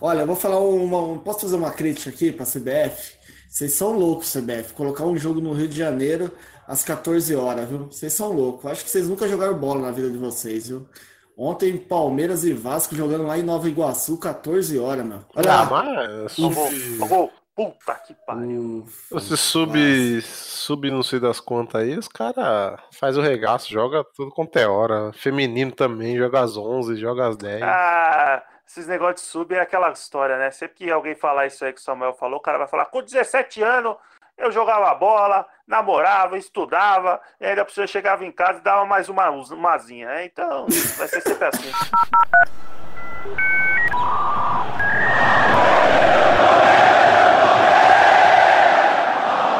Olha, eu vou falar uma. Posso fazer uma crítica aqui para a CBF? Vocês são loucos, CBF. Colocar um jogo no Rio de Janeiro às 14 horas, viu? Vocês são loucos. Acho que vocês nunca jogaram bola na vida de vocês, viu? Ontem, Palmeiras e Vasco jogando lá em Nova Iguaçu, 14 horas, meu. Olha Ah, mas tomou. Puta que pariu. Uf, se sub, sub não sei das contas aí, os caras faz o regaço, joga tudo quanto é hora. Feminino também, joga às 11, joga às 10. Ah, esses negócios de sub é aquela história, né? Sempre que alguém falar isso aí que o Samuel falou, o cara vai falar: com 17 anos eu jogava bola, namorava, estudava, e ainda você chegava em casa e dava mais uma umazinha, né? Então, vai ser sempre assim.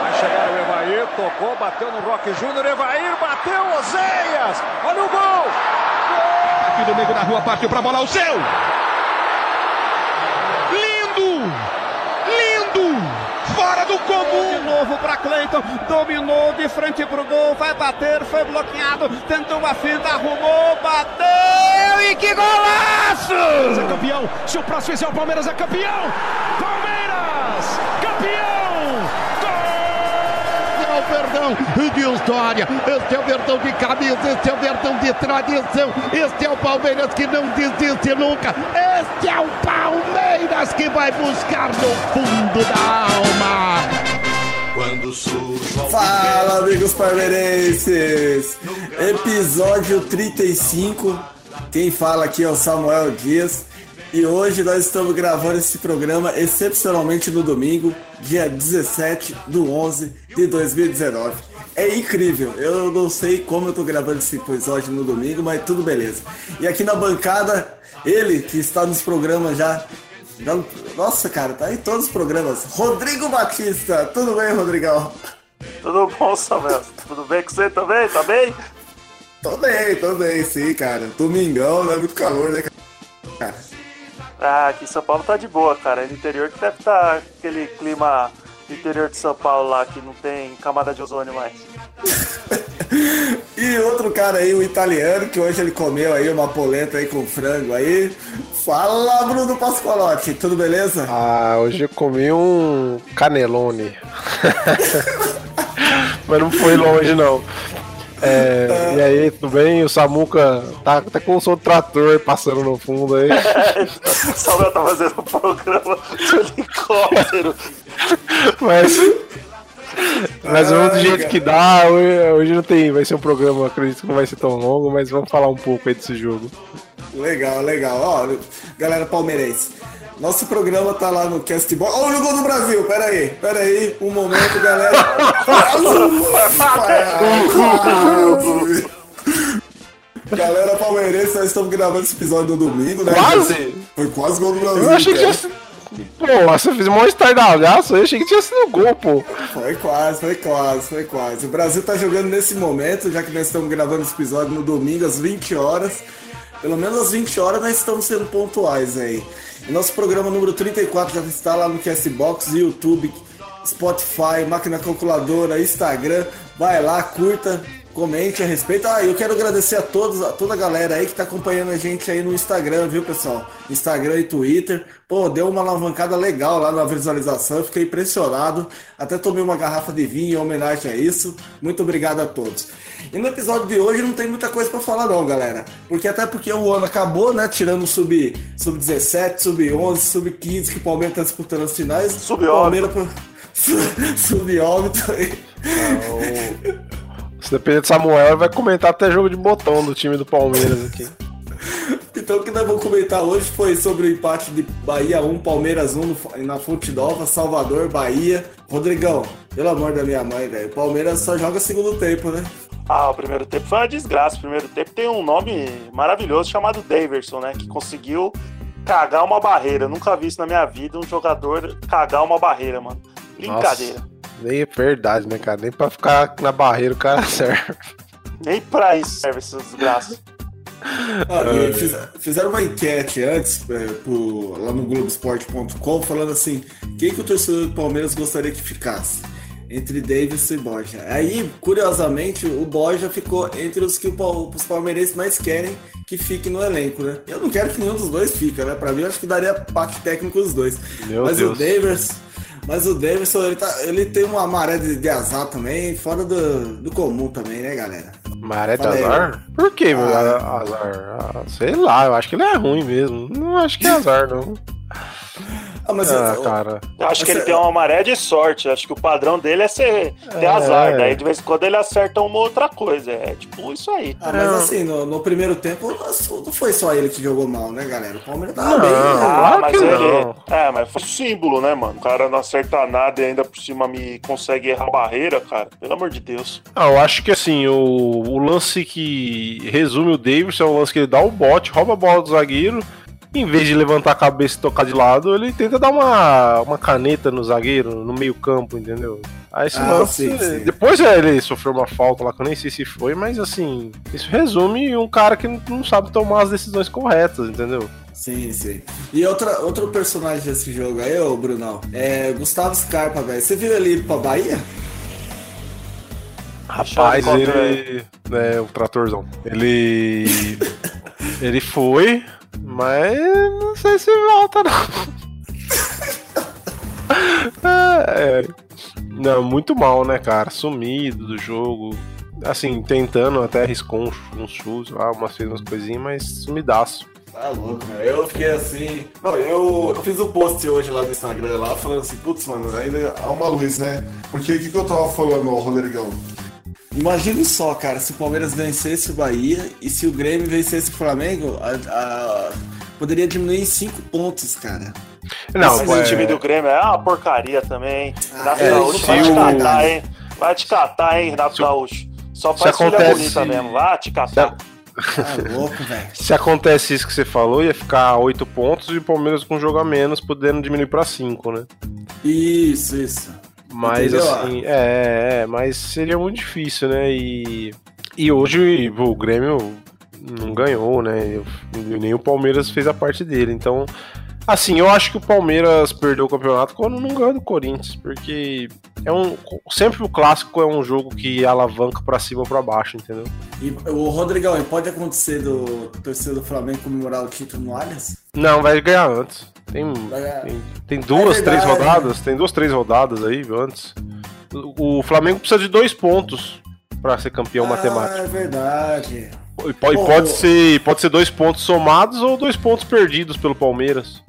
Vai chegar o Evair, tocou, bateu no Roque Júnior, Evair bateu, Ozeias! Olha o gol! Aqui do meio da rua partiu pra bola o seu. Lindo! Lindo! Fora do comum! De novo para Cleiton, dominou de frente pro gol, vai bater, foi bloqueado, tentou a finta, arrumou, bateu e que golaço! É campeão, se o próximo fizer o Palmeiras é campeão! Palmeiras, campeão! é o Verdão de história, este é o Verdão de camisa, este é o Verdão de tradição, este é o Palmeiras que não desiste nunca, este é o Palmeiras que vai buscar no fundo da alma. Quando surge Fala, amigos palmeirenses! Episódio 35. Quem fala aqui é o Samuel Dias. E hoje nós estamos gravando esse programa excepcionalmente no domingo, dia 17 do 11 de 2019. É incrível, eu não sei como eu tô gravando esse episódio no domingo, mas tudo beleza. E aqui na bancada, ele que está nos programas já. Nossa, cara, tá em todos os programas. Rodrigo Batista, tudo bem, Rodrigão? Tudo bom, Samuel? Tudo bem com você também? Tá bem? Tô bem, tô bem, sim, cara. Domingão, não é muito calor, né, cara? Ah, aqui em São Paulo tá de boa, cara. No interior que deve estar aquele clima interior de São Paulo lá que não tem camada de ozônio mais. E outro cara aí, o italiano, que hoje ele comeu aí uma polenta aí com frango aí. Fala, Bruno Pascolotti, tudo beleza? Ah, hoje eu comi um canelone. Mas não foi longe, não. É, e aí, tudo bem? O Samuca tá, tá com o som do trator passando no fundo aí. o Samuel tá fazendo um programa de helicóptero. Mas, mas vamos do jeito que dá. Hoje, hoje não tem. Vai ser um programa, acredito que não vai ser tão longo, mas vamos falar um pouco aí desse jogo. Legal, legal. Ó, galera palmeirense. Nosso programa tá lá no Castbox. Olha o gol do Brasil, pera aí, pera aí, um momento, galera. galera palmeirense, nós estamos gravando esse episódio no domingo, né? Quase? Foi quase gol do Brasil. Eu achei que cara. tinha sido. Pô, você fez um monte de estardalhaço, eu achei que tinha sido gol, pô. Foi quase, foi quase, foi quase. O Brasil tá jogando nesse momento, já que nós estamos gravando esse episódio no domingo às 20 horas. Pelo menos às 20 horas nós estamos sendo pontuais aí. E nosso programa número 34 já está lá no Castbox, YouTube, Spotify, máquina calculadora, Instagram. Vai lá, curta, comente a respeito. Ah, eu quero agradecer a todos, a toda a galera aí que tá acompanhando a gente aí no Instagram, viu, pessoal? Instagram e Twitter. Pô, deu uma alavancada legal lá na visualização, fiquei impressionado. Até tomei uma garrafa de vinho em homenagem a isso. Muito obrigado a todos. E no episódio de hoje não tem muita coisa pra falar não, galera. Porque até porque o ano acabou, né? Tirando o sub, sub 17, sub 11, sub 15 que o Palmeiras tá disputando as finais. Sub-óbito. Palmeiras sub óbito aí. Se depender de Samuel, ele vai comentar até jogo de botão do time do Palmeiras aqui. Então o que nós vamos comentar hoje foi sobre o empate de Bahia 1, Palmeiras 1 no- na Fonte Nova, Salvador, Bahia. Rodrigão, pelo amor da minha mãe, velho. O Palmeiras só joga segundo tempo, né? Ah, o primeiro tempo foi uma desgraça. O primeiro tempo tem um nome maravilhoso chamado Daverson, né? Que conseguiu cagar uma barreira. Nunca vi isso na minha vida, um jogador cagar uma barreira, mano. Brincadeira. Nem é verdade, né, cara? Nem pra ficar na barreira o cara serve. Nem pra isso serve essa desgraça. Ah, fiz- fizeram uma enquete antes é, pro- lá no Globoesporte.com falando assim, quem que o torcedor do Palmeiras gostaria que ficasse? Entre Davis e Borja. Aí, curiosamente, o Borja ficou entre os que os palmeirenses mais querem que fique no elenco, né? Eu não quero que nenhum dos dois fique, né? Pra mim, eu acho que daria parte técnico os dois. Meu Mas Deus. o Davis. Mas o Davidson, ele, tá, ele tem uma maré de, de azar também, fora do, do comum também, né, galera? Maré de azar? Por que Ah. azar? Ah, sei lá, eu acho que ele é ruim mesmo. Não acho que é azar, não. Ah, mas Ah, eu- cara. Eu acho que ele tem uma maré de sorte. Acho que o padrão dele é ser ter É. azar. Daí de vez em quando ele acerta uma outra coisa. É tipo isso aí. Ah, mas Não. assim, no, no primeiro tempo, não foi só ele que jogou mal, né, galera? O Palmeiras tava Não. bem, né? Ah, claro mas que ele. não. É, mas foi símbolo, né, mano? O cara não acerta nada e ainda por cima me consegue errar a barreira, cara. Pelo amor de Deus. Ah, eu acho que assim, o, o lance que resume o Davidson é o lance que ele dá o bote, rouba a bola do zagueiro. Em vez de levantar a cabeça e tocar de lado, ele tenta dar uma, uma caneta no zagueiro, no meio-campo, entendeu? Aí esse Ah, lance. sim, sim. Depois é, ele sofreu uma falta lá que eu nem sei se foi, mas assim, isso resume um cara que não- sabe tomar as decisões corretas, entendeu? Sim, sim. E outra, outro personagem desse jogo aí, ô Brunão, é Gustavo Scarpa, velho. Você viu ele ir pra Bahia? Rapaz, ele. É, o tratorzão. Ele. ele foi, mas não sei se volta, não. é, não, muito mal, né, cara? Sumido do jogo. Assim, tentando, até arriscou uns, chutes lá, umas, umas coisinhas, mas sumidaço. Tá louco, velho. Eu fiquei assim. Não, eu, eu fiz um post hoje lá no Instagram lá falando assim, putz, mano, ainda há uma luz, né? Porque o que, que eu tava falando, ó, Rodrigão? Imagine só, cara, se o Palmeiras vencesse o Bahia e se o Grêmio vencesse o Flamengo, a- a- poderia diminuir em 5 pontos, cara. Não, Mas é, o time do Grêmio é uma porcaria também. Renato é, Gaúcho se vai te catar, hein? Vai te catar, hein, Renato Se Gaúcho. Só se faz filha acontece- bonita mesmo. Vai te catar. Tá louco, velho. Se acontece isso que você falou, ia ficar 8 pontos e o Palmeiras com um jogo a menos, podendo diminuir pra 5, né? Isso, isso. Mas Entendeu? assim, é, é, mas seria muito difícil, né? E, e hoje o Grêmio não ganhou, né? Nem o Palmeiras fez a parte dele. Então, assim, eu acho que o Palmeiras perdeu o campeonato quando não ganhou do Corinthians, porque é um sempre o clássico é um jogo que alavanca pra cima ou pra baixo, entendeu? E o Rodrigão, pode acontecer do torcedor do Flamengo comemorar o título no Allianz? Não, vai ganhar antes. Tem, ganhar. tem, tem duas, É três rodadas, tem duas, três rodadas aí antes. O, Flamengo precisa de dois pontos pra ser campeão matemático. Ah, é verdade. E po- e Pô, pode, ser, pode ser dois pontos somados ou dois pontos perdidos pelo Palmeiras.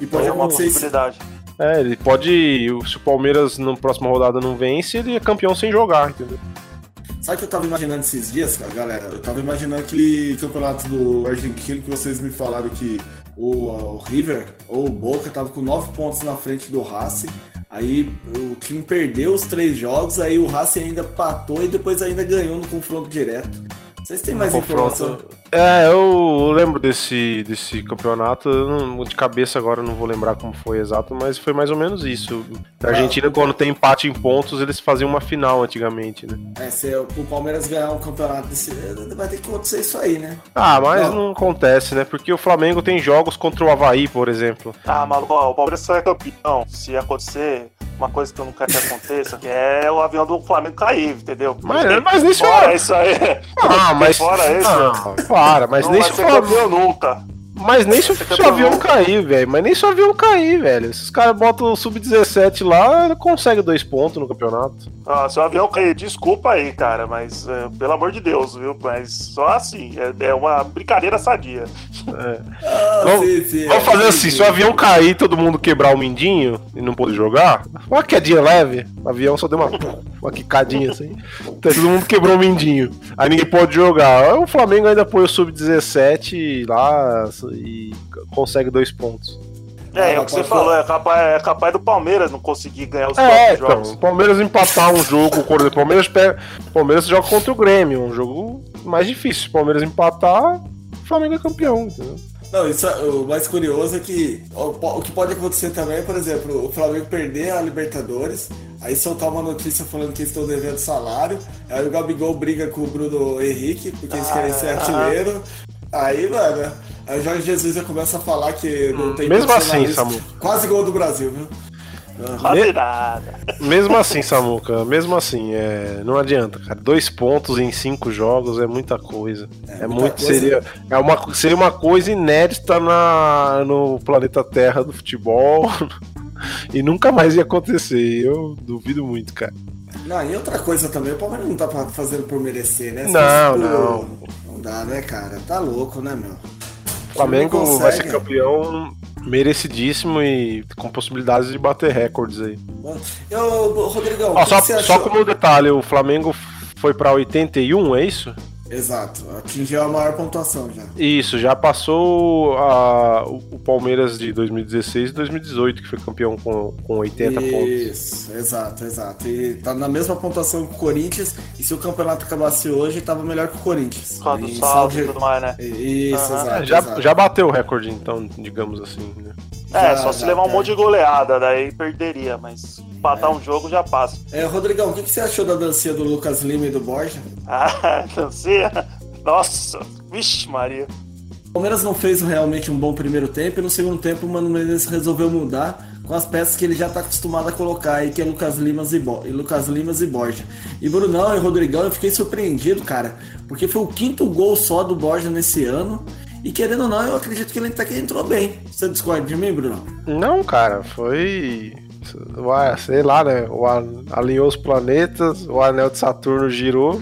E pode É uma acontecer isso. possibilidade. É, ele pode. Se o Palmeiras na próxima rodada não vence, ele é campeão sem jogar, entendeu? Sabe o que eu tava imaginando esses dias, cara, galera? Eu tava imaginando aquele campeonato do argentino que vocês me falaram que o, o River ou o Boca tava com nove pontos na frente do Racing. Aí o time perdeu os três jogos, aí o Racing ainda patou e depois ainda ganhou no confronto direto. Vocês têm mais informação? É, eu lembro desse, desse campeonato. não- de cabeça agora não vou lembrar como foi exato, mas foi mais ou menos isso. A Argentina, quando tem empate em pontos, eles faziam uma final antigamente, né? É, se o Palmeiras ganhar um campeonato desse, vai ter que acontecer isso aí, né? Ah, mas Não. não acontece, né? Porque o Flamengo tem jogos contra o Havaí, por exemplo. Ah, maluco, ó, o Palmeiras só é campeão. Se acontecer uma coisa que eu não quero que aconteça, que é o avião do Flamengo cair, entendeu? Mas- mas isso Fora é- isso aí. Ah, mas. Fora isso. Não, para, mas não nem vai se ser o Flamengo. nunca. Mas nem se, o avião cair, velho. Mas nem se o avião cair, velho. Se os caras botam o sub-17 lá, ele consegue dois pontos no campeonato. Ah, se o avião cair, desculpa aí, cara, mas é, pelo amor de Deus, viu? Mas só assim, é, é uma brincadeira sadia. Ah, Vamos- sim, sim, Vamos é, fazer sim, assim: sim. se o avião cair e todo mundo quebrar o mindinho e não poder jogar, uma quedinha leve, o avião só deu uma, uma quicadinha assim. Então, todo mundo quebrou o mindinho. Aí ninguém pode jogar. Aí O Flamengo ainda põe o sub-17 lá e consegue dois pontos. É, é Ah, o que você falou, é capaz, é capaz do Palmeiras não conseguir ganhar os É, próximos então, jogos. o Palmeiras empatar um jogo, o Palmeiras, pega, o Palmeiras joga contra o Grêmio, um jogo mais difícil. Se o Palmeiras empatar, o Flamengo é campeão, entendeu? Não, isso é- o mais curioso é que o, o que pode acontecer também é, por exemplo, o Flamengo perder a Libertadores, aí soltar uma notícia falando que eles estão devendo salário, aí o Gabigol briga com o Bruno Henrique, porque eles querem ser Ah. artilheiro. Aí, mano, aí o Jorge Jesus já começa a falar que não tem Mesmo assim. Samu. Quase gol do Brasil, viu? Quase nada. Mesmo assim, Samuca, mesmo assim, é, não adianta, cara. Dois pontos em cinco jogos é muita coisa. É, muita muito, coisa. seria, é uma, seria uma coisa inédita na, no planeta Terra do futebol. e nunca mais ia acontecer. Eu duvido muito, cara. Não, e outra coisa também, o Palmeiras não tá fa- fazendo por merecer, né? Não, não. Não dá, né, cara? Tá louco, né, meu? O Flamengo Não vai ser consegue. campeão merecidíssimo e com possibilidades de bater recordes aí. Eu, Rodrigão, só, só como detalhe, o Flamengo foi pra 81, é isso? Exato, atingiu a maior pontuação já. Isso, já passou a- o Palmeiras de 2016 e 2018, que foi campeão com, com 80 pontos. Isso, exato, exato. E tá na mesma pontuação que o Corinthians, e se o campeonato acabasse hoje, tava melhor que o Corinthians. Por causa do Em saldo e tudo mais, né? Isso, Aham. exato. já, exato. já bateu o recorde, então, digamos assim. Né? É, Já, só se levar um monte de goleada, daí perderia, mas empatar um jogo já passa. É, Rodrigão, o que, que você achou da dancinha do Lucas Lima e do Borja? Ah, dancinha. Nossa, vixe Maria. O Palmeiras não fez realmente um bom primeiro tempo e no segundo tempo o Mano Menezes resolveu mudar com as peças que ele já tá acostumado a colocar aí, que é Lucas Limas e, Bo- e Lucas Limas e Borja. E Brunão e Rodrigão, eu fiquei surpreendido, cara, porque foi o quinto gol só do Borja nesse ano. E querendo ou não, eu acredito que ele até que entrou bem. Você discorda de mim, Bruno? Não, cara, foi. Ué, sei lá, né? O an- alinhou os planetas, o anel de Saturno girou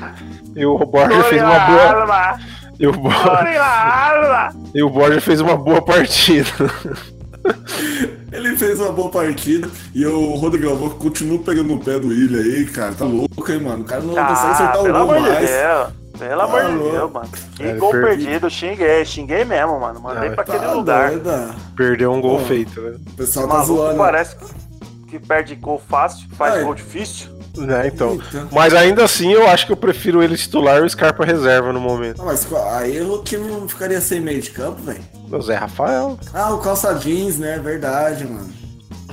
e o Borja fez uma boa. Alma, E o, Bo- alma. e o Borja fez uma boa partida. Ele fez uma boa partida e eu, Rodrigão, eu continuo pegando no pé do Ilha aí, cara. Tá louco, hein, mano? O cara não consegue Ah, acertar o pelo gol amor de mais. Deus. Pelo amor de louco. Deus, mano. Que É, gol perdi. perdido, xinguei, xinguei mesmo, mano. Mandei Ah, pra Tá aquele lugar. doida. Perdeu um gol Pô. feito, né? O pessoal O tá maluco zoando. parece que perde gol fácil, faz Ai. gol difícil. Né, então. Eita. Mas ainda assim, eu acho que eu prefiro ele titular e o Scarpa reserva no momento. Não, mas aí o time não ficaria sem meio de campo, velho. O Zé Rafael. Ah, o calça jeans, né? Verdade, mano.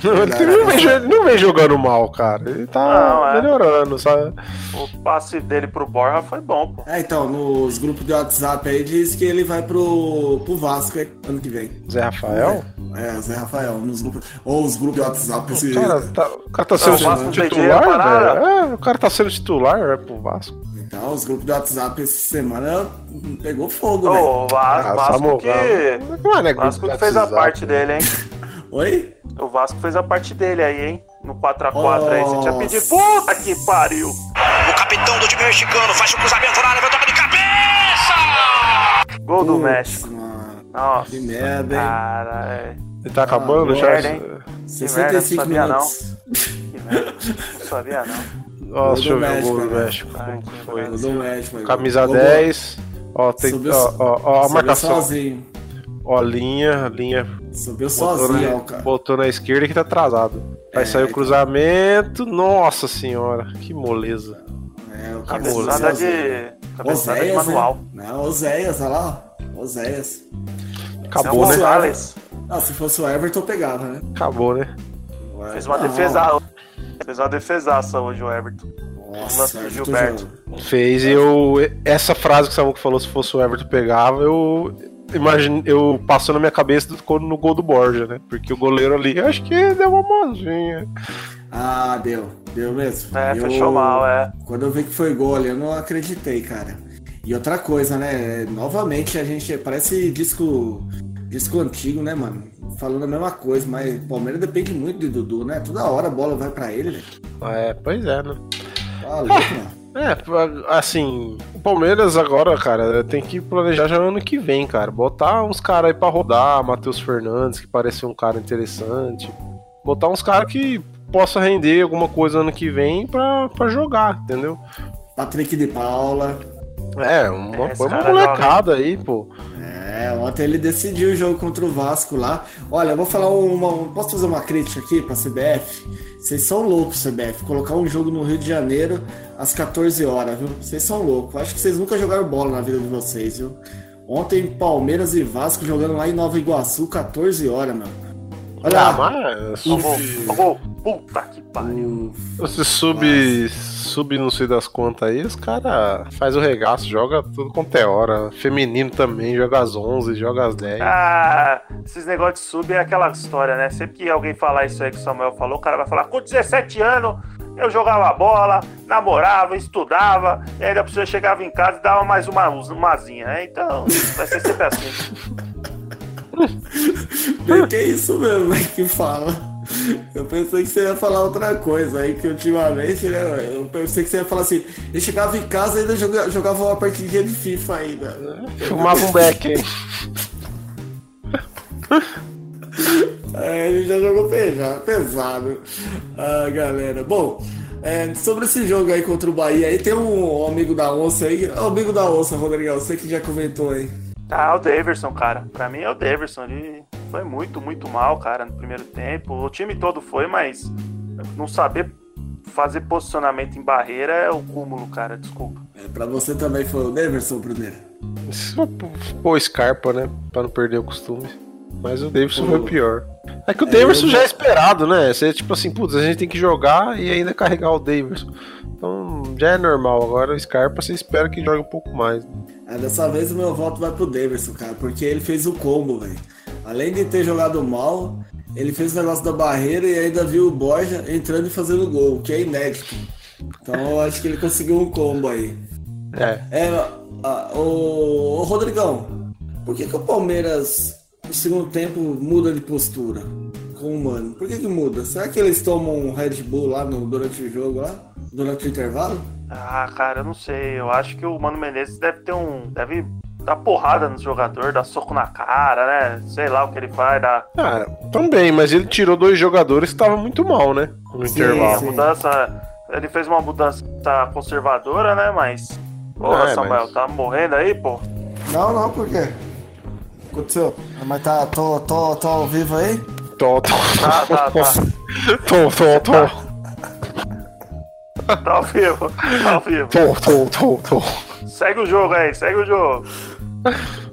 Não, ele não vem, ele não vem jogando mal, cara. Ele tá Não, é. melhorando, sabe? O passe dele pro Borja foi bom, pô. É, então, nos grupos de WhatsApp aí diz que ele vai pro, pro Vasco aí, ano que vem. Zé Rafael? É, Zé Rafael, nos grupos. Ou os grupos de WhatsApp, esse. Cara, tá- o cara tá sendo Vasco tem titular, velho. É, o cara tá sendo titular, é pro Vasco. Então, os grupos de WhatsApp essa semana pegou fogo, velho. Ô, o Va- Ah, Vasco Samuel, que. Não é, né, Vasco que fez a parte né? dele, hein? Oi? O Vasco fez a parte dele aí, hein? No 4x4 aí. Você tinha pedido. Puta que pariu! O capitão do time mexicano faz o cruzamento na área, vai tocar de cabeça! Gol do México. Nossa. Que merda, hein? Cara, é. Ele tá acabando Ah, já? merda, hein? Ó, 65 merda, não sabia minutos. Que merda. Não sabia, não. Ó, deixa eu ver o gol do né? México. Ai, Como que que foi? Gol do México. Camisa Gol- 10. Ó, tem, Subiu- ó, ó, ó, a subiu marcação. sozinho. Ó, linha, linha. Subiu sozinho, na, ó, cara. botou na esquerda que tá atrasado. Aí É, saiu o então. cruzamento. Nossa senhora, que moleza. É, o cara Cabeçada Cabeçada subiu de. De Oséias, manual. né? Não, Oséias, olha lá. ó. Oséias. Acabou, Não, né? Gonzalez Ah, se fosse o Everton, pegava, né? Acabou, né? Fez uma Não. defesa. Fez uma defesaça hoje o Everton. Nossa, Everton Gilberto. Fez e eu. Essa frase que o Samuco falou, se fosse o Everton pegava, eu. Imagine, eu passou na minha cabeça no gol do Borja, né? Porque o goleiro ali, acho que deu uma mãozinha. Ah, deu. Deu mesmo. É, Eu- fechou mal, é. Quando eu vi que foi gol ali, eu não acreditei, cara. E outra coisa, né? Novamente a gente. Parece disco. Disco antigo, né, mano? Falando a mesma coisa, mas o Palmeiras depende muito de Dudu, né? Toda hora a bola vai pra ele, velho. É, pois é, né? Tá louco, mano. É, assim, o Palmeiras agora, cara, tem que planejar já ano que vem, cara. Botar uns caras aí pra rodar, Matheus Fernandes, que parece um cara interessante. Botar uns caras que possa render alguma coisa ano que vem pra, pra jogar, entendeu? Patrick de Paula. É, uma, põe uma cara molecada aí, pô. É, ontem ele decidiu o jogo contra o Vasco lá. Olha, eu vou falar uma. Posso fazer uma crítica aqui pra CBF? Vocês são loucos, CBF. Colocar um jogo no Rio de Janeiro às 14 horas, viu? Vocês são loucos. Acho que vocês nunca jogaram bola na vida de vocês, viu? Ontem, Palmeiras e Vasco jogando lá em Nova Iguaçu, 14 horas, meu. Olha Ah, mas Ó o sub, gol, ó o gol. Puta que pariu. você sub, sub não sei das quantas aí, os caras faz o regaço, joga tudo quanto é hora. Feminino também, joga às 11, joga às 10. Ah, esses negócios de sub é aquela história, né? Sempre que alguém falar isso aí que o Samuel falou, o cara vai falar: com 17 anos eu jogava bola, namorava, estudava, e ainda cima eu chegava em casa e dava mais uma umazinha, né? Então, vai ser sempre assim. Que é isso mesmo, né, que fala. Eu pensei que você ia falar outra coisa aí, que ultimamente, né, eu pensei que você ia falar assim, eu chegava em casa e ainda joga- jogava uma partidinha de FIFA ainda. Fumava um beck? É, ele já jogou pesado, pesado. Ah, galera. Bom, é, sobre esse jogo aí contra o Bahia, aí tem um amigo da onça aí, amigo da onça, Rodrigão, você que já comentou aí. Ah, o Daverson, cara. Pra mim é o Daverson. Ele foi muito, muito mal, cara, no primeiro tempo. O time todo foi, mas não saber fazer posicionamento em barreira é o cúmulo, cara. Desculpa. É, pra você também foi o Neverson primeiro. Pô, Scarpa, né? Pra não perder o costume. Mas o Davidson foi o pior. É que o Davidson eu- já é esperado, né? Você, tipo assim, putz, a gente tem que jogar e ainda carregar o Davidson. Então já é normal. Agora o Scarpa você espera que jogue um pouco mais. É, dessa vez o meu voto vai pro Daverson, cara, porque ele fez o combo, velho. Além de ter jogado mal, ele fez o negócio da barreira e ainda viu o Borja entrando e fazendo gol, que é inédito. Então eu acho que ele conseguiu um combo aí. É. É, a- o, o Rodrigão, por que, que o Palmeiras no segundo tempo muda de postura com o Mano? Por que, que muda? Será que eles tomam um Red Bull lá no, durante o jogo lá? Durante o intervalo? Ah, cara, eu não sei. Eu acho que o Mano Menezes deve ter um. Deve dar porrada no jogador, dar soco na cara, né? Sei lá o que ele faz, dar. Cara, também, mas ele tirou dois jogadores que estavam muito mal, né? No Sim, A intervalo. sim. mudança. Ele fez uma mudança conservadora, né? Mas. Porra, É, Samuel, mas- tá morrendo aí, pô? Não, não, por quê? Aconteceu? Mas tá, tô, tô, tô ao vivo aí? Tô, tô, Tá, tá, tá. tô, tô, tô, Tá ao vivo, tá ao vivo. tô, tô, tô, tô. Segue o jogo aí, segue o jogo.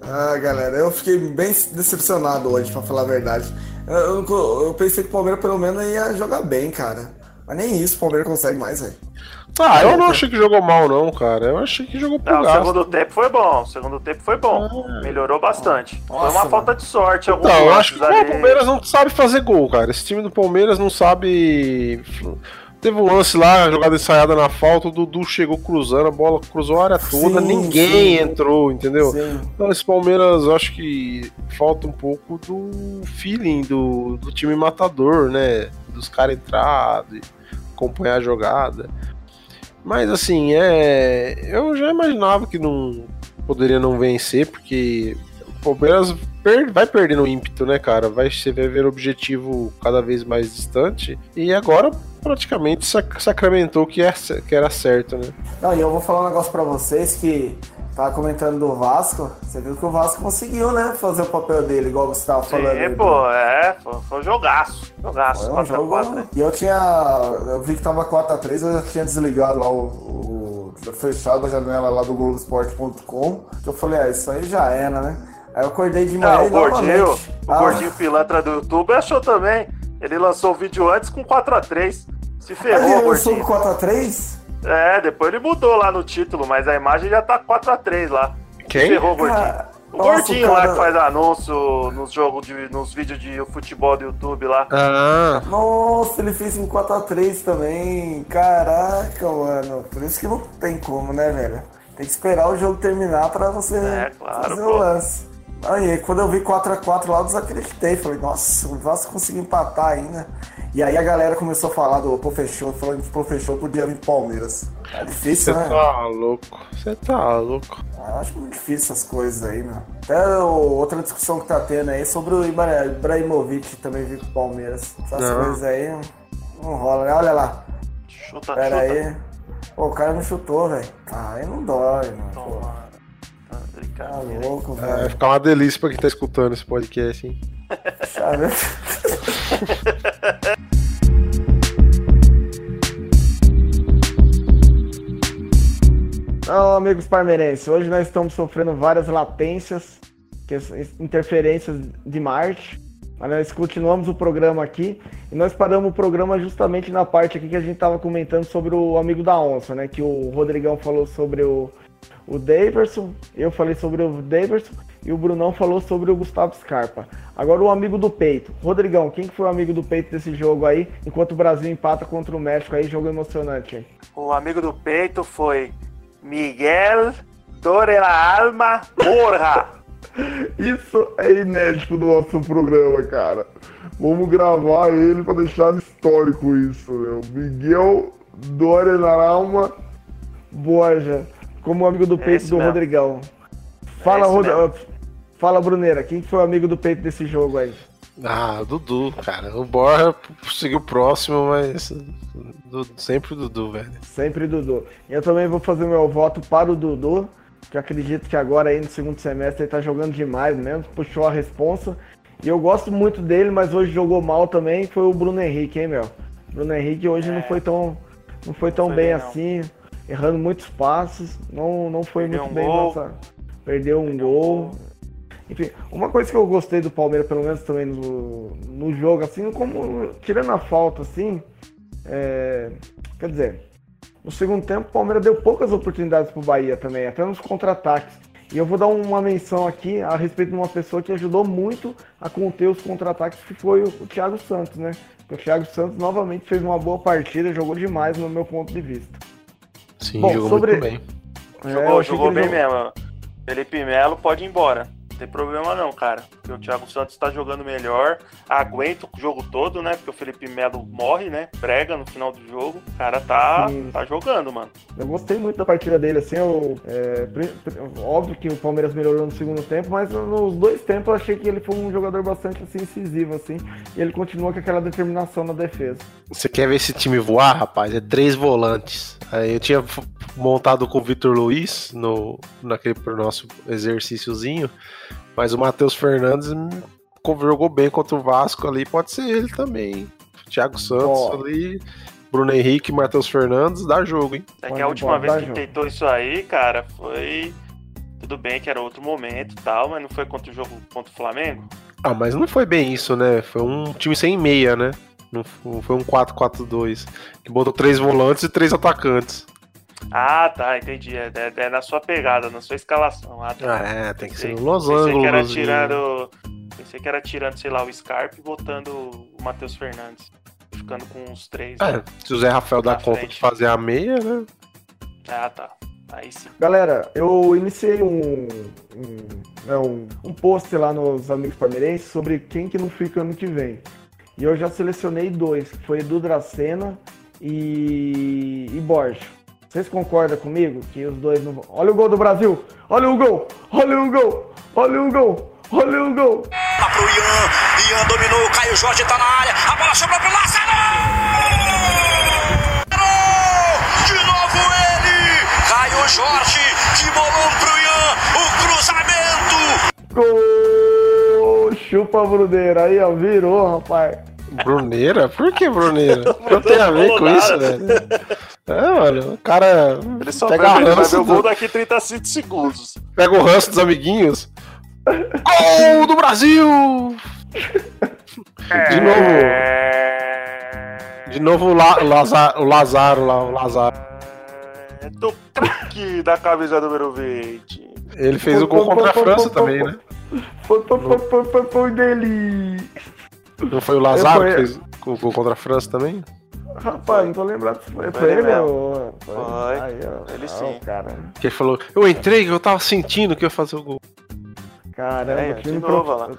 Ah, galera, eu fiquei bem decepcionado hoje, pra falar a verdade. Eu, eu- eu pensei que o Palmeiras pelo menos ia jogar bem, cara. Mas nem isso o Palmeiras consegue mais, velho. Ah, eu não achei que jogou mal, não, cara. Eu achei que jogou por Não, o gasto. segundo tempo foi bom. O segundo tempo foi bom. Melhorou bastante. foi Nossa, uma falta de sorte. Então, eu acho que o. Palmeiras não sabe fazer gol, cara. Esse time do Palmeiras não sabe. Teve um lance lá, jogada ensaiada na falta, o Dudu chegou cruzando, a bola cruzou a área toda, Sim, ninguém sim. entrou, entendeu? Sim. Então, esse Palmeiras, eu acho que falta um pouco do feeling do, do time matador, né? Dos caras entrar, acompanhar a jogada. Mas, assim, é. Eu já imaginava que não poderia não vencer, porque Palmeiras per- vai perdendo o ímpeto, né, cara? Vai, você vai ver o objetivo cada vez mais distante. E agora, praticamente, sac- sacramentou que, é, que era certo, né? Não, e eu vou falar um negócio pra vocês que tava comentando do Vasco. Você viu que o Vasco conseguiu, né? Fazer o papel dele, igual você tava falando. Sim, aí, pô, é, foi, foi um jogaço. Jogaço, Foi um 4 a jogo. 4 né? E eu tinha. Eu vi que tava 4x3, eu já tinha desligado lá o. o fechado a janela lá do Globoesporte.com. Que eu falei, ah, isso aí já era, né? Aí eu acordei de manhã Não, e o gordinho, novamente. o Ah, gordinho pilantra do YouTube achou também. Ele lançou o vídeo antes com 4x3. Se ferrou, ele lançou gordinho. com 4x3? É, depois ele mudou lá no título, mas a imagem já tá 4x3 lá. Quem? Ferrou, gordinho. Cara, O nossa, gordinho cara- lá que faz anúncio nos jogos de. nos vídeos de futebol do YouTube lá. Ah, Nossa, ele fez um 4x3 também. Caraca, mano. Por isso que não tem como, né, velho? Tem que esperar o jogo terminar pra você É, claro, fazer pô. o lance. Aí, quando eu vi 4x4 lá, eu desacreditei. Falei, nossa, o Vasco conseguiu empatar ainda. E aí a galera começou a falar do Professor, falando que o Professor podia vir Palmeiras. É você difícil, né? tá louco. Você tá louco. Eu acho muito difícil essas coisas aí, meu. Até o- outra discussão que tá tendo aí sobre o Ibra- Ibrahimovic também vir pro Palmeiras. Essas Não. coisas aí não, rola, né? Olha lá. Chuta, Pera chuta. aí. Pô, o cara não chutou, velho. Ah, aí não dói, mano. Pô, Toma. Tá tá louco, É, vai velho. ficar uma delícia pra quem tá escutando esse podcast, hein? Sabe? Então, amigos parmeirenses, hoje nós estamos sofrendo várias latências, que- interferências de Marte. Mas nós continuamos o programa aqui e nós paramos o programa justamente na parte aqui que a gente estava comentando sobre o amigo da onça, né? Que o Rodrigão falou sobre o, o Daverson, eu falei sobre o Daverson e o Brunão falou sobre o Gustavo Scarpa. Agora o amigo do peito. Rodrigão, quem que foi o amigo do peito desse jogo aí, enquanto o Brasil empata contra o México aí, jogo emocionante aí? O amigo do peito foi Miguel Dore la Alma Borja. Isso é inédito do nosso programa, cara. Vamos gravar ele pra deixar histórico isso, meu. Miguel Dore la Alma Borja, como amigo do peito Esse do mesmo. Rodrigão. Fala, Esse Rod... Fala, Bruneira, quem que foi o amigo do peito desse jogo aí? Ah, Dudu, cara. O Borja seguiu próximo, mas. Du- sempre o Dudu, velho. Sempre Dudu. Eu também vou fazer meu voto para o Dudu, que eu acredito que agora aí no segundo semestre ele tá jogando demais mesmo, puxou a responsa. E eu gosto muito dele, mas hoje jogou mal também, foi o Bruno Henrique, hein, meu? Bruno Henrique hoje não foi tão não foi tão foi bem bem, não. assim, errando muitos passos, não, não foi Perdeu muito um bem gol. nossa. Perdeu um Perdeu gol. Enfim, uma coisa que eu gostei do Palmeiras, pelo menos também no, no jogo, assim, como tirando a falta, assim, é, quer dizer, no segundo tempo o Palmeiras deu poucas oportunidades pro Bahia também, até nos contra-ataques. E eu vou dar uma menção aqui a respeito de uma pessoa que ajudou muito a conter os contra-ataques, que foi o, o Thiago Santos, né? Porque o Thiago Santos novamente fez uma boa partida, jogou demais no meu ponto de vista. Sim, Bom, jogou sobre- muito bem. É, Jogou, achei jogou bem jogou- mesmo. Felipe Melo pode ir embora. Não tem problema não, cara. Porque o Thiago Santos tá jogando melhor. Aguenta o jogo todo, né? Porque o Felipe Melo morre, né? Prega no final do jogo. O cara tá, Sim. tá jogando, mano. Eu gostei muito da partida dele, assim, eu, é, óbvio que o Palmeiras melhorou no segundo tempo, mas nos dois tempos eu achei que ele foi um jogador bastante assim, incisivo, assim, e ele continua com aquela determinação na defesa. Você quer ver esse time voar, rapaz? É três volantes. Aí eu tinha montado com o Vitor Luiz no, naquele pro nosso exercíciozinho, mas o Matheus Fernandes jogou bem contra o Vasco ali, pode ser ele também. hein? Thiago Santos ali, Bruno Henrique, Matheus Fernandes, dá jogo, hein? É que a última vez que jogo. tentou isso aí, cara, foi. Tudo bem que era outro momento e tal, mas não foi contra o jogo contra o Flamengo? Ah, mas não foi bem isso, né? Foi um time sem meia, né? Não foi um 4-4-2. Que botou três volantes e três atacantes. Ah, tá, entendi. É, é- é na sua pegada, na sua escalação. Ah, tá. Ah, é, tem que ser Pensei- no Los Pensei que era Angeles. tirando. Pensei que era tirando, sei lá, o Scarpa e botando o Matheus Fernandes. Ficando com os três. né? É, se o Zé Rafael dá conta frente. de fazer a meia, né? Ah, tá. Aí sim. Galera, eu iniciei um, um, né, um, um post lá nos Amigos Palmeirenses sobre quem que não fica ano que vem. E eu já selecionei dois, que foi Edu Dracena e, e Borja. Vocês concordam comigo que os dois não vão... Olha o gol do Brasil! Olha o gol! Olha o gol! Olha o gol! Olha o gol! Lá pro Ian. Ian dominou. o Caio Jorge tá na área. A bola sobrou pro Lázaro. De novo ele. Caio Jorge. Que bolão pro Ian. O cruzamento. Gol! Chupa, Bruneira! Aí, ó, virou, rapaz! Bruneira? Por que Bruneira? Não tem a ver com isso, velho. É, mano, o cara Ele só pega, vai, ele vai ver o gol do, daqui 35 segundos. pega o ranço dos amiguinhos. Gol do Brasil! De novo, É... de novo o, La, Lazar, o Lazaro lá, o Lazaro. É do craque da camisa número 20. Ele fez o gol contra a França também, né? Foi, foi, foi, foi, foi, foi dele! Não foi o Lazaro que fez o gol contra a França também? Rapaz, não tô lembrado se foi, Foi foi ele ele, ou- Foi. Aí, ó, Ele sim. Cara, Que ele falou, eu entrei, eu tava sentindo que eu ia fazer o gol. caramba, É, time novo, prof- lá.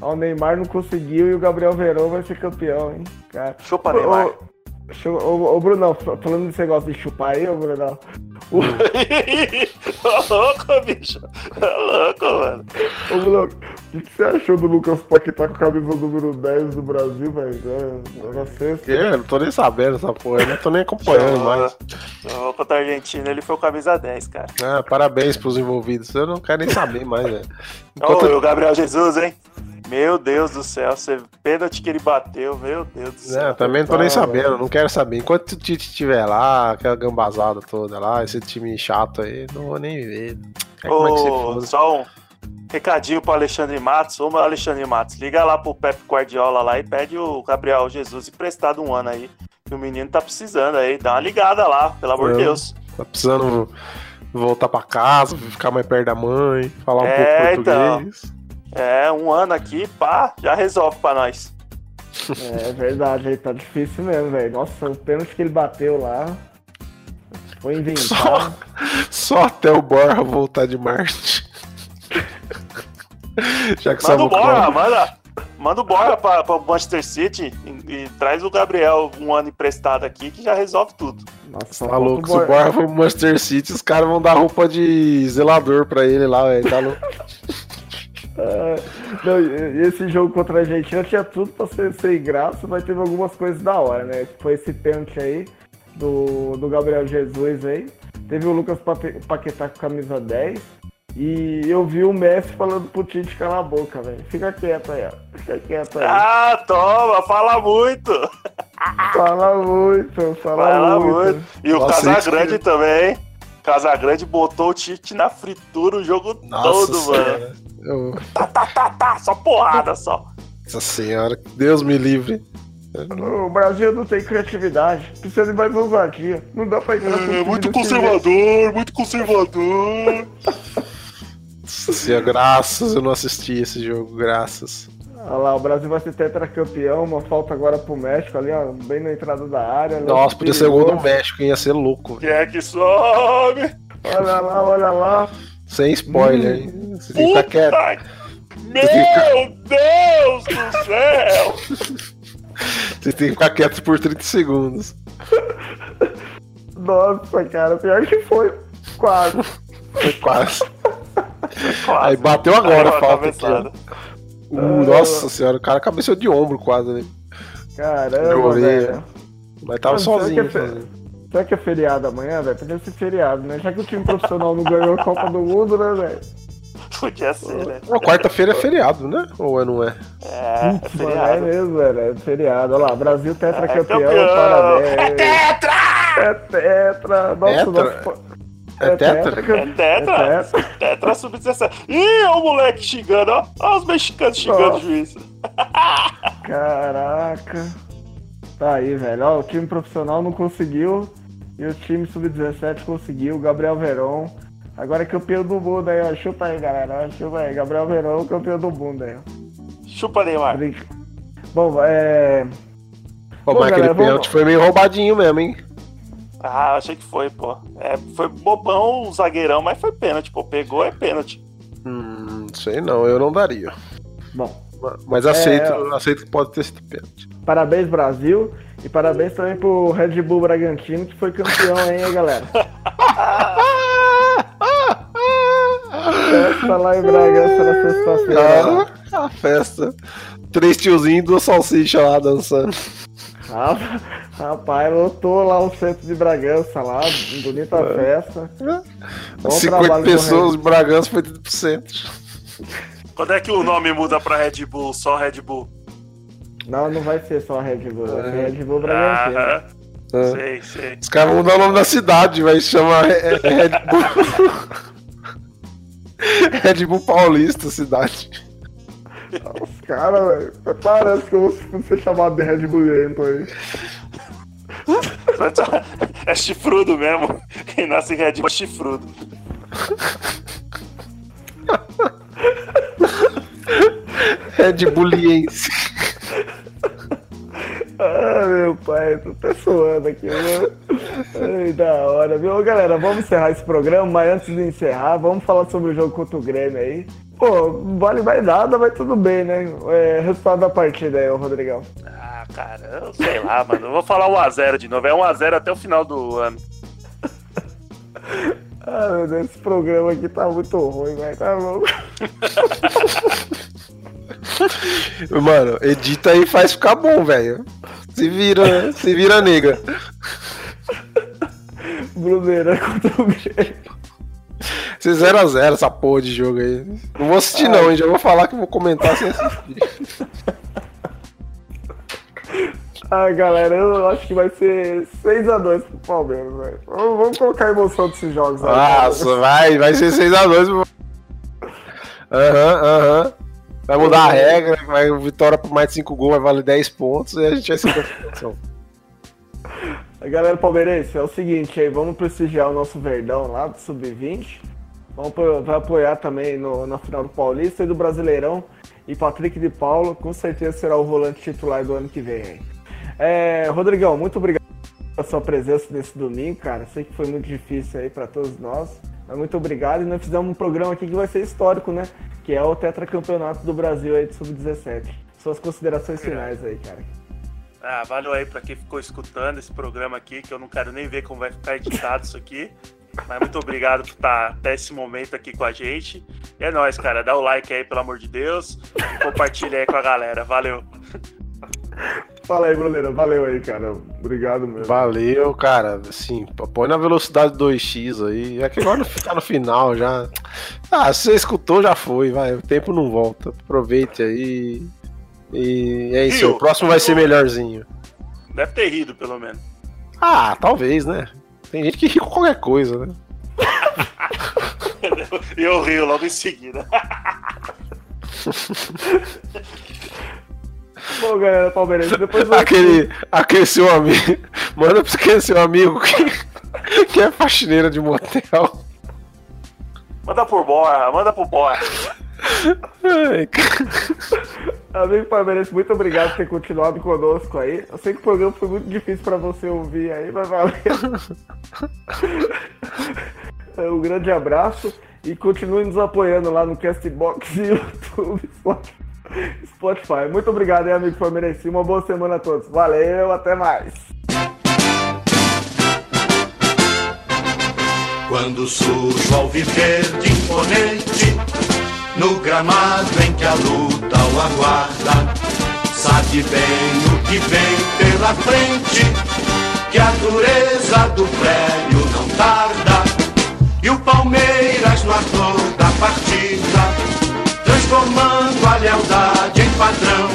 Ó, O Neymar não conseguiu e o Gabriel Verão vai ser campeão, hein? Cara. Chupa, Neymar. Ô, Ô, ô, ô, Brunão, falando desse negócio de chupar aí, ô Brunão. O, Ô, louco, bicho. Ô, louco, mano. ô, Brunão, o que, que você achou do Lucas Paquetá com a camisa número 10 do Brasil, velho? É, Era sexta. Eu não tô nem sabendo essa porra, eu não tô nem acompanhando mais. Ô, Contra a Argentina, ele foi o camisa 10, cara. Ah, parabéns pros envolvidos, eu não quero nem saber mais, velho. Ô, Enquanto- e o Gabriel Jesus, hein? Meu Deus do céu, você pênalti que ele bateu, meu Deus do céu. É, também não tô nem sabendo, não quero saber. Enquanto o Tite estiver lá, aquela gambazada toda lá, esse time chato aí, não vou nem ver. É como é Ô, foda. só um, Recadinho pro Alexandre Matos. Ô, meu Alexandre Matos, liga lá pro Pep Guardiola lá e pede o Gabriel Jesus emprestado um ano aí. Que o menino tá precisando aí. Dá uma ligada lá, pelo amor de É. Deus. Tá precisando voltar pra casa, ficar mais perto da mãe, falar um É, pouco português. É, um ano aqui, pá, já resolve pra nós. É verdade, aí tá difícil mesmo, velho. Nossa, o pênalti que ele bateu lá. Foi Só, inventado. só até o Borja voltar de Marte. Já que Manda o Borja, manda. Manda o Borja pra, pra Manchester City e, e traz o Gabriel um ano emprestado aqui que já resolve tudo. Nossa, Tá louco, se o Borja for pro Manchester City, os caras vão dar roupa de zelador pra ele lá, velho. Tá louco. Não, esse jogo contra a Argentina tinha tudo pra ser sem graça, mas teve algumas coisas da hora, né? Foi esse pênalti aí do, do Gabriel Jesus aí. Teve o Lucas Paquetá com camisa 10. E eu vi o Messi falando pro Tite calar a boca, velho. Fica quieto aí, ó. Fica quieto aí. Ah, toma, fala muito. Fala muito, fala, Fala muito. muito. E o Casagrande também, hein? Casagrande botou o Tite na fritura o jogo Nossa todo, mano. senhora. Eu- Tá, tá, tá, tá, só porrada só. Nossa senhora, Deus me livre. O Brasil não tem criatividade. Precisa de mais ousadia. Não dá pra entrar É muito conservador, muito conservador. Nossa senhora, graças eu não assisti esse jogo, graças. Olha lá, o Brasil vai ser tetracampeão, uma falta agora pro México ali, ó, bem na entrada da área. né? Nossa, podia ser o gol do. México, ia ser louco. Quem é que sobe? Olha lá, olha lá. Sem spoiler, hein? Você tem que ficar quieto. Meu Deus do céu! Você tem que ficar quieto por 30 segundos. Nossa, cara, pior que foi. Quase. Foi quase. Quase. Aí bateu agora a falta aqui. Uh, nossa senhora, o cara cabeceou de ombro quase, né? Caramba, velho. Mas tava será sozinho. que é. Será que é feriado amanhã, velho? Podia ser feriado, né? Já que o time profissional não ganhou a Copa do Mundo, né, velho? Podia ser, né? Quarta-feira é feriado, né? Ou é, não é? É, é Mano, é feriado. mesmo, velho. É feriado. Olha lá, Brasil tetracampeão, É campeão. parabéns. É tetra! É tetra! Nossa, Tetra? nosso... É tetra? É tetra? É tetra. Tetra sub-17. Ih, olha o moleque xingando, ó. Olha os mexicanos xingando o juiz. Caraca. Tá aí, velho. Ó, o time profissional não conseguiu. E o time sub-17 conseguiu. Gabriel Verón. Agora é campeão do mundo aí, ó. Chupa aí, galera. Chupa aí. Gabriel Verón, campeão do mundo aí, ó. Chupa, Neymar. Brinca. Bom, é. Pô, Bom, mas aquele galera, vamos- pênalti foi meio roubadinho mesmo, hein? Ah, achei que foi, pô. É, foi bobão o zagueirão, mas foi pênalti, pô. Pegou, é pênalti. Hum, sei não, eu não daria. Bom, Mas aceito, É, aceito que pode ter sido pênalti. parabéns, Brasil. E parabéns também pro Red Bull Bragantino, que foi campeão, hein, galera? Festa lá em Bragança na sexta-feira. Ah, a festa. Três tiozinhos e duas salsichas lá dançando. Rapaz, lotou lá o centro de Bragança lá, bonita festa. Bom 50 trabalho do pessoas, Bragança foi tudo pro centro. Quando é que o nome muda pra Red Bull? Só Red Bull? Não, não vai ser só Red Bull, vai É. ser Red Bull Bragantino. Ah, Ah. sei, sei. Os caras vão dar o nome da cidade, vai se chamar Re- Re- Red Bull. Red Bull Paulista, cidade. Os velho, parece que eu vou ser chamado de Red Bullento aí. É chifrudo mesmo. Quem nasce em Red Bull é chifrudo. Red Bulliense. Ah, meu pai, tô até suando aqui, mano. Ai, da hora, viu? Galera, vamos encerrar esse programa, mas antes de encerrar, vamos falar sobre o jogo contra o Grêmio aí. Pô, vale mais nada, mas tudo bem, né? É, resultado da partida aí, Rodrigão. Ah, cara, eu sei lá, mano. Eu vou falar 1x0 de novo. É 1x0 até o final do ano. Ah, meu Deus, esse programa aqui tá muito ruim, velho. Tá louco. Mano, edita aí e faz ficar bom, velho. Se vira, né? se vira nega. Bruneira contra o Grêmio. Se 0x0 essa porra de jogo aí. Não vou assistir não, hein? Já vou falar que vou comentar sem assistir. Ah, galera, eu acho que vai ser 6x2 pro Palmeiras, velho. Vamos, vamos colocar a emoção desses jogos aí. Nossa, vai, vai ser 6x2. Aham, aham. Vai mudar a regra, vai vitória por mais de 5 gols, vai valer 10 pontos e a gente vai ser campeão. Galera palmeirense, é o seguinte aí, vamos prestigiar o nosso Verdão lá do Sub-20. Vai apoiar também no, na final do Paulista e do Brasileirão. E Patrick de Paulo, com certeza será o volante titular do ano que vem. É, Rodrigão, muito obrigado pela sua presença nesse domingo, cara. Sei que foi muito difícil aí para todos nós. Mas muito obrigado. E nós fizemos um programa aqui que vai ser histórico, né? Que é o tetracampeonato do Brasil aí de Sub-17. Suas considerações finais aí, cara. Ah, valeu aí pra quem ficou escutando esse programa aqui, que eu não quero nem ver como vai ficar editado isso aqui. Mas muito obrigado por estar até esse momento aqui com a gente. E é nóis, cara. Dá o like aí, pelo amor de Deus. E compartilha aí com a galera. Valeu. Fala aí, Bruneira. Valeu aí, cara. Obrigado mesmo. Valeu, cara. Assim, põe na velocidade 2x aí. É que agora tá no final já. Ah, se você escutou, já foi, vai. O tempo não volta. Aproveite aí. E é isso. Rio. O próximo vai ser melhorzinho. Deve ter rido, pelo menos. Ah, talvez, né? Tem gente que ri com qualquer coisa, né? E eu rio logo em seguida. Bom, galera palmeirense, depois vai... Aquele, aquele seu amigo. Manda pra aquele seu amigo que, que é faxineira de motel. Manda por Bora, manda por Bora. Amigo palmeirense, muito obrigado por ter continuado conosco aí. Eu sei que o programa foi muito difícil pra você ouvir aí, mas valeu. Um grande abraço e continue nos apoiando lá no Castbox e YouTube, Spotify. Muito obrigado, hein, amigo palmeirense. Uma boa semana a todos. Valeu, até mais. Quando surge ao viver de imponente No gramado em que a luta o aguarda. Sabe bem o que vem pela frente Que a dureza do prédio não tarda. E o Palmeiras no ator da partida Transformando a lealdade em padrão.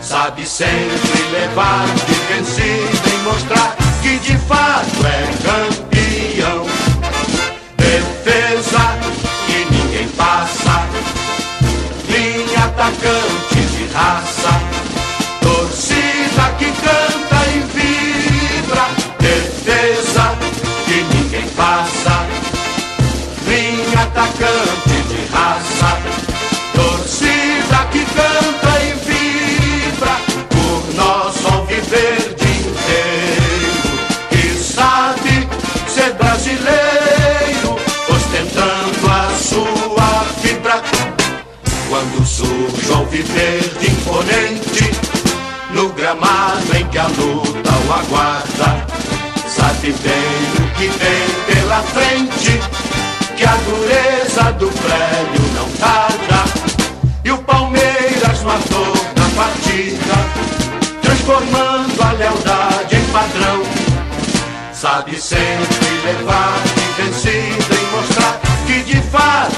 Sabe sempre levar de vencido e mostrar que de fato é campeão. Atacante de raça, surge ao viver de imponente, no gramado em que a luta o aguarda, sabe bem o que vem pela frente, que a dureza do prédio não tarda. E o Palmeiras no ator da partida, transformando a lealdade em padrão. Sabe sempre levar de vencida e mostrar que de fato